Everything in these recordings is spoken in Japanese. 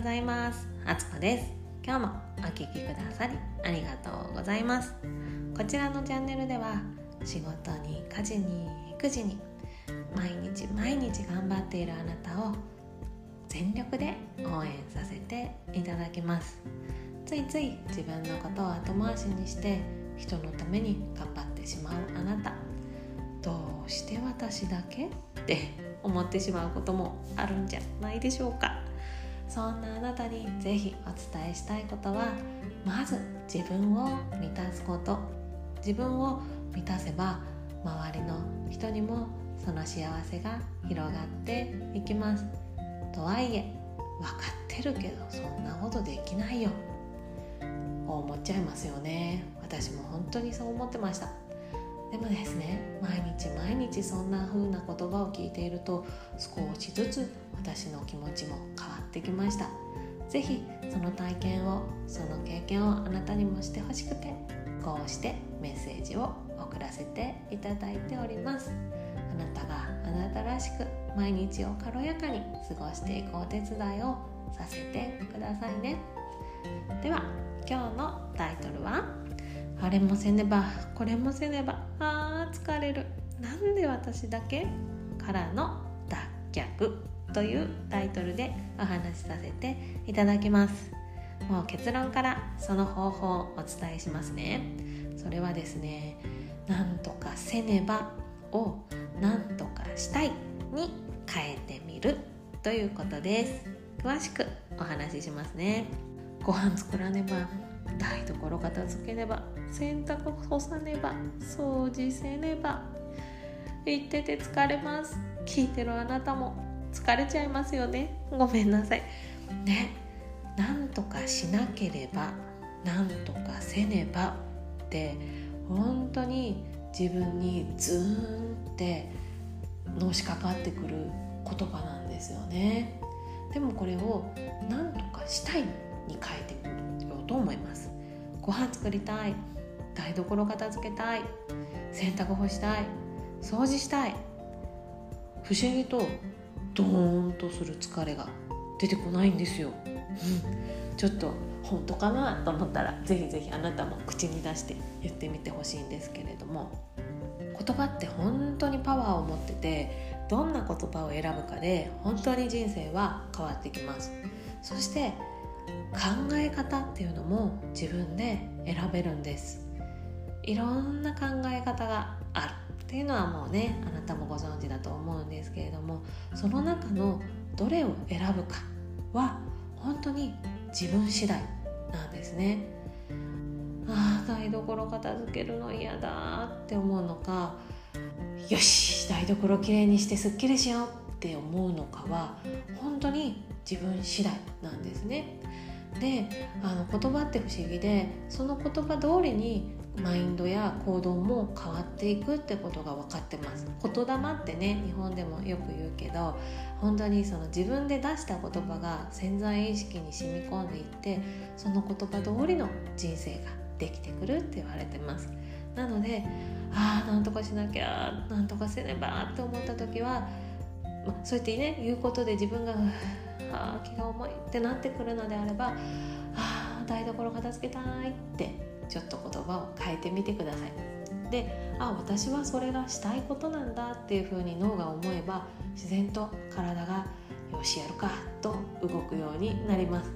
ございます。あつこです。今日もお聴きくださりありがとうございます。こちらのチャンネルでは仕事に家事に育児に毎日毎日頑張っているあなたを全力で応援させていただきます。ついつい自分のことを後回しにして人のために頑張ってしまうあなた。どうして私だけ？って思ってしまうこともあるんじゃないでしょうか。そんなあなたにぜひお伝えしたいことはまず自分を満たすこと自分を満たせば周りの人にもその幸せが広がっていきます。とはいえ分かってるけどそんなことできないよ。思っちゃいますよね。私も本当にそう思ってました。でもですね毎日毎日そんな風な言葉を聞いていると少しずつ私の気持ちも変わってきました。是非その体験をその経験をあなたにもしてほしくてこうしてメッセージを送らせていただいております。あなたがあなたらしく毎日を軽やかに過ごしていくお手伝いをさせてくださいね。では今日のタイトルはあれもせねばこれもせねばあー疲れる。なんで私だけ？からの脱却。というタイトルでお話しさせていただきます。もう結論からその方法をお伝えしますね。それはですねなんとかせねばをなんとかしたいに変えてみるということです。詳しくお話ししますね。ご飯作らねば台所片付けねば洗濯干さねば掃除せねば言ってて疲れます。聞いてるあなたも疲れちゃいますよね。ごめんなさい。ね。なんとかしなければなんとかせねばって本当に自分にズーンってのしかかってくる言葉なんですよね。でもこれをなんとかしたいに変えてみようと思います。ご飯作りたい。台所片付けたい。洗濯干したい。掃除したい。不思議とドーンとする疲れが出てこないんですよ、うん、ちょっと本当かなと思ったらぜひぜひあなたも口に出して言ってみてほしいんですけれども。言葉って本当にパワーを持っててどんな言葉を選ぶかで本当に人生は変わってきます。そして考え方っていうのも自分で選べるんです。いろんな考え方がある。っていうのはもうねあなたもご存知だと思うんですけれどもその中のどれを選ぶかは本当に自分次第なんですね。ああ台所片付けるの嫌だって思うのかよし台所きれいにしてすっきりしようって思うのかは本当に自分次第なんですね。であの言葉って不思議でその言葉通りにマインドや行動も変わっていくってことが分かってます。言霊ってね日本でもよく言うけど本当にその自分で出した言葉が潜在意識に染み込んでいってその言葉通りの人生ができてくるって言われてます。なのでああなんとかしなきゃなんとかせねばって思った時は、まそうやってね言うことで自分があ気が重いってなってくるのであればああ台所片付けたいってちょっと言葉を変えてみてください。であ私はそれがしたいことなんだっていうふうに脳が思えば自然と体がよしやるかと動くようになります。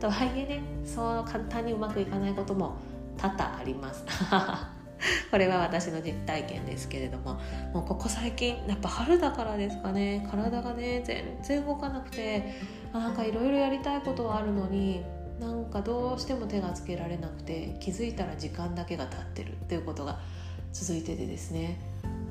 とはいえねそう簡単にうまくいかないことも多々あります。これは私の実体験ですけれどももうここ最近やっぱ春だからですかね。体がね全然動かなくてなんかいろいろやりたいことはあるのになんかどうしても手がつけられなくて気づいたら時間だけが経ってるっていうことが続いててですね。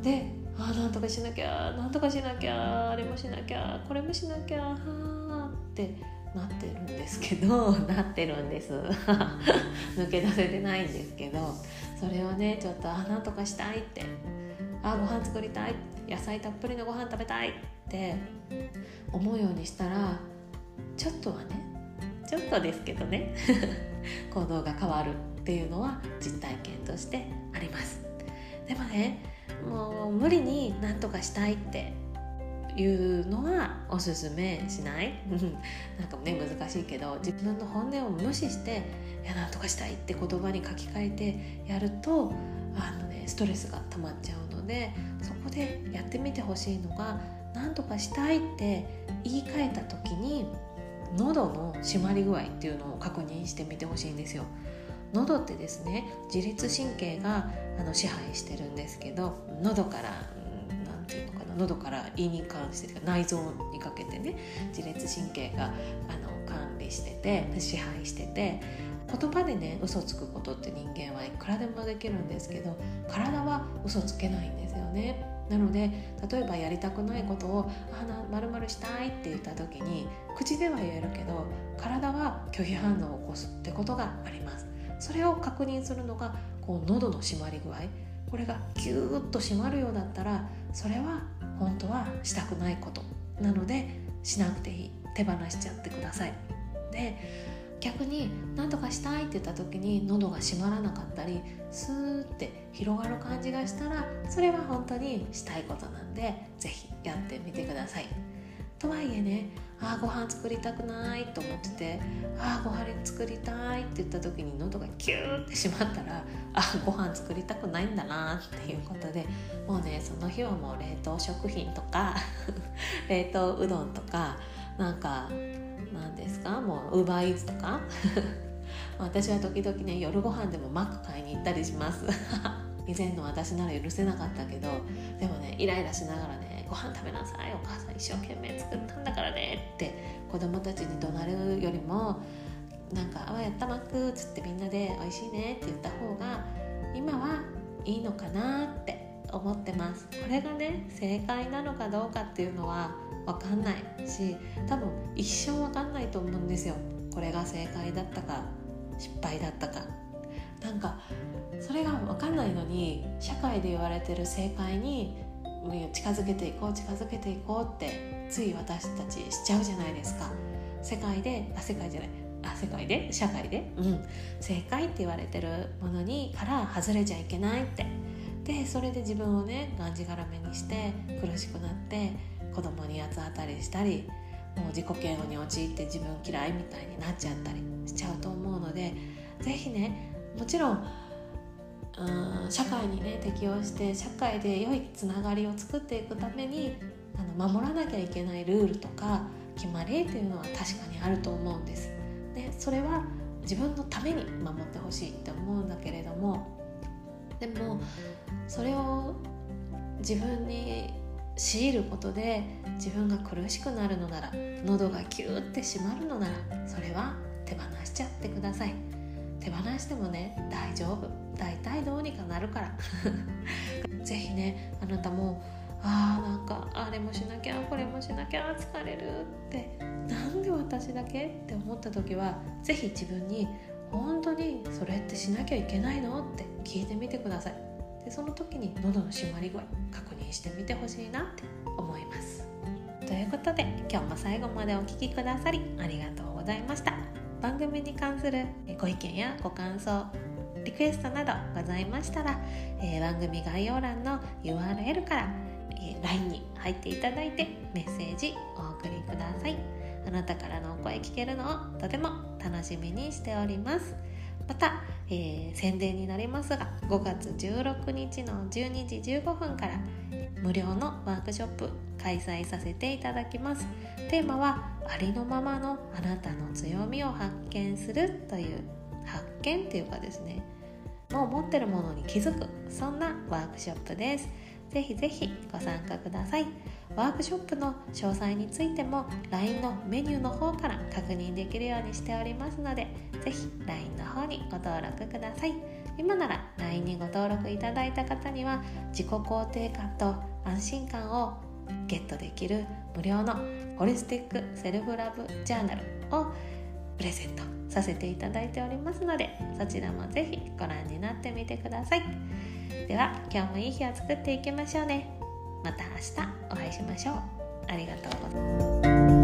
であなんとかしなきゃなんとかしなきゃあれもしなきゃこれもしなきゃはあってなってるんですけど なってるんです。抜け出せてないんですけどそれをねちょっとあなんとかしたいって。あご飯作りたい。野菜たっぷりのご飯食べたいって。思うようにしたらちょっとはねちょっとですけどね 行動が変わるっていうのは実体験としてあります。でもねもう無理に何とかしたいっていうのはおすすめしない？なんかね難しいけど自分の本音を無視して「いやなんとかしたい」って言葉に書き換えてやるとあの、ね、ストレスが溜まっちゃうのでそこでやってみてほしいのが「なんとかしたい」って言い換えた時に喉の締まり具合っていうのを確認してみてほしいんですよ。喉ってですね自律神経があの支配してるんですけど喉から喉から胃に関して内臓にかけてね自律神経があの管理してて支配してて言葉でね嘘つくことって人間はいくらでもできるんですけど体は嘘つけないんですよね。なので例えばやりたくないことを「あな丸々したい」って言った時に口では言えるけど体は拒否反応を起こすってことがあります。それを確認するのがこう喉の締まり具合これがギューッと締まるようだったらそれは本当はしたくないことなのでしなくていい手放しちゃってください。で逆に何とかしたいって言った時に喉が閉まらなかったりスーって広がる感じがしたらそれは本当にしたいことなんで是非やってみてください。とはいえねあご飯作りたくないと思っててあご飯作りたいって言った時に喉がキューってしまったらあご飯作りたくないんだなっていうことでもうねその日はもう冷凍食品とか 冷凍うどんとかなんか何ですかもうウーバーイーツとか 私は時々ね夜ご飯でもマック買いに行ったりします。以前の私なら許せなかったけどでもねイライラしながらねご飯食べなさい。お母さん一生懸命作ったんだからね。って子供たちに怒鳴るよりもなんか「あやったマック」っつってみんなで「美味しいね」って言った方が今はいいのかなって思ってます。これがね正解なのかどうかっていうのは分かんないし多分一生分かんないと思うんですよ。これが正解だったか失敗だったか。なんかそれが分かんないのに社会で言われてる正解に近づけていこう近づけていこうってつい私たちしちゃうじゃないですか。世界であ世界じゃない。あ世界で？社会で、うん、正解って言われてるものにから外れちゃいけないって。でそれで自分をねがんじがらめにして苦しくなって子供に八つ当たりしたりもう自己嫌悪に陥って自分嫌いみたいになっちゃったりしちゃうと思うので是非ねもちろんうん社会にね適応して社会で良いつながりを作っていくためにあの守らなきゃいけないルールとか決まりっていうのは確かにあると思うんです。でそれは自分のために守ってほしいって思うんだけれどもでもそれを自分に強いることで自分が苦しくなるのなら喉がキューって締まるのならそれは手放しちゃってください手放してもね大丈夫。大体どうにかなるから。是非ねあなたもあーなんかあれもしなきゃこれもしなきゃ疲れるってなんで私だけ？って思った時は是非自分に本当にそれってしなきゃいけないの？って聞いてみてください。でその時に喉の締まり具合確認してみてほしいなって思います。ということで今日も最後までお聴きくださりありがとうございました。番組に関するご意見やご感想リクエストなどございましたら、えー、番組概要欄の URL から、えー、LINE に入っていただいてメッセージお送りください。あなたからのお声聞けるのをとても楽しみにしております。また、えー、宣伝になりますが5月16日の12時15分から無料のワークショップ開催させていただきます。テーマはありのままのあなたの強みを発見するという発見っていうかですね。もう持ってるものに気づくそんなワークショップです。ぜひぜひご参加ください。ワークショップの詳細についても LINE のメニューの方から確認できるようにしておりますのでぜひ LINE の方にご登録ください。今なら LINE にご登録いただいた方には自己肯定感と安心感をゲットできる無料のホリスティックセルフラブジャーナルをプレゼントさせていただいておりますのでそちらもぜひご覧になってみてください。では今日もいい日を作っていきましょうね。また明日お会いしましょう。ありがとうございます。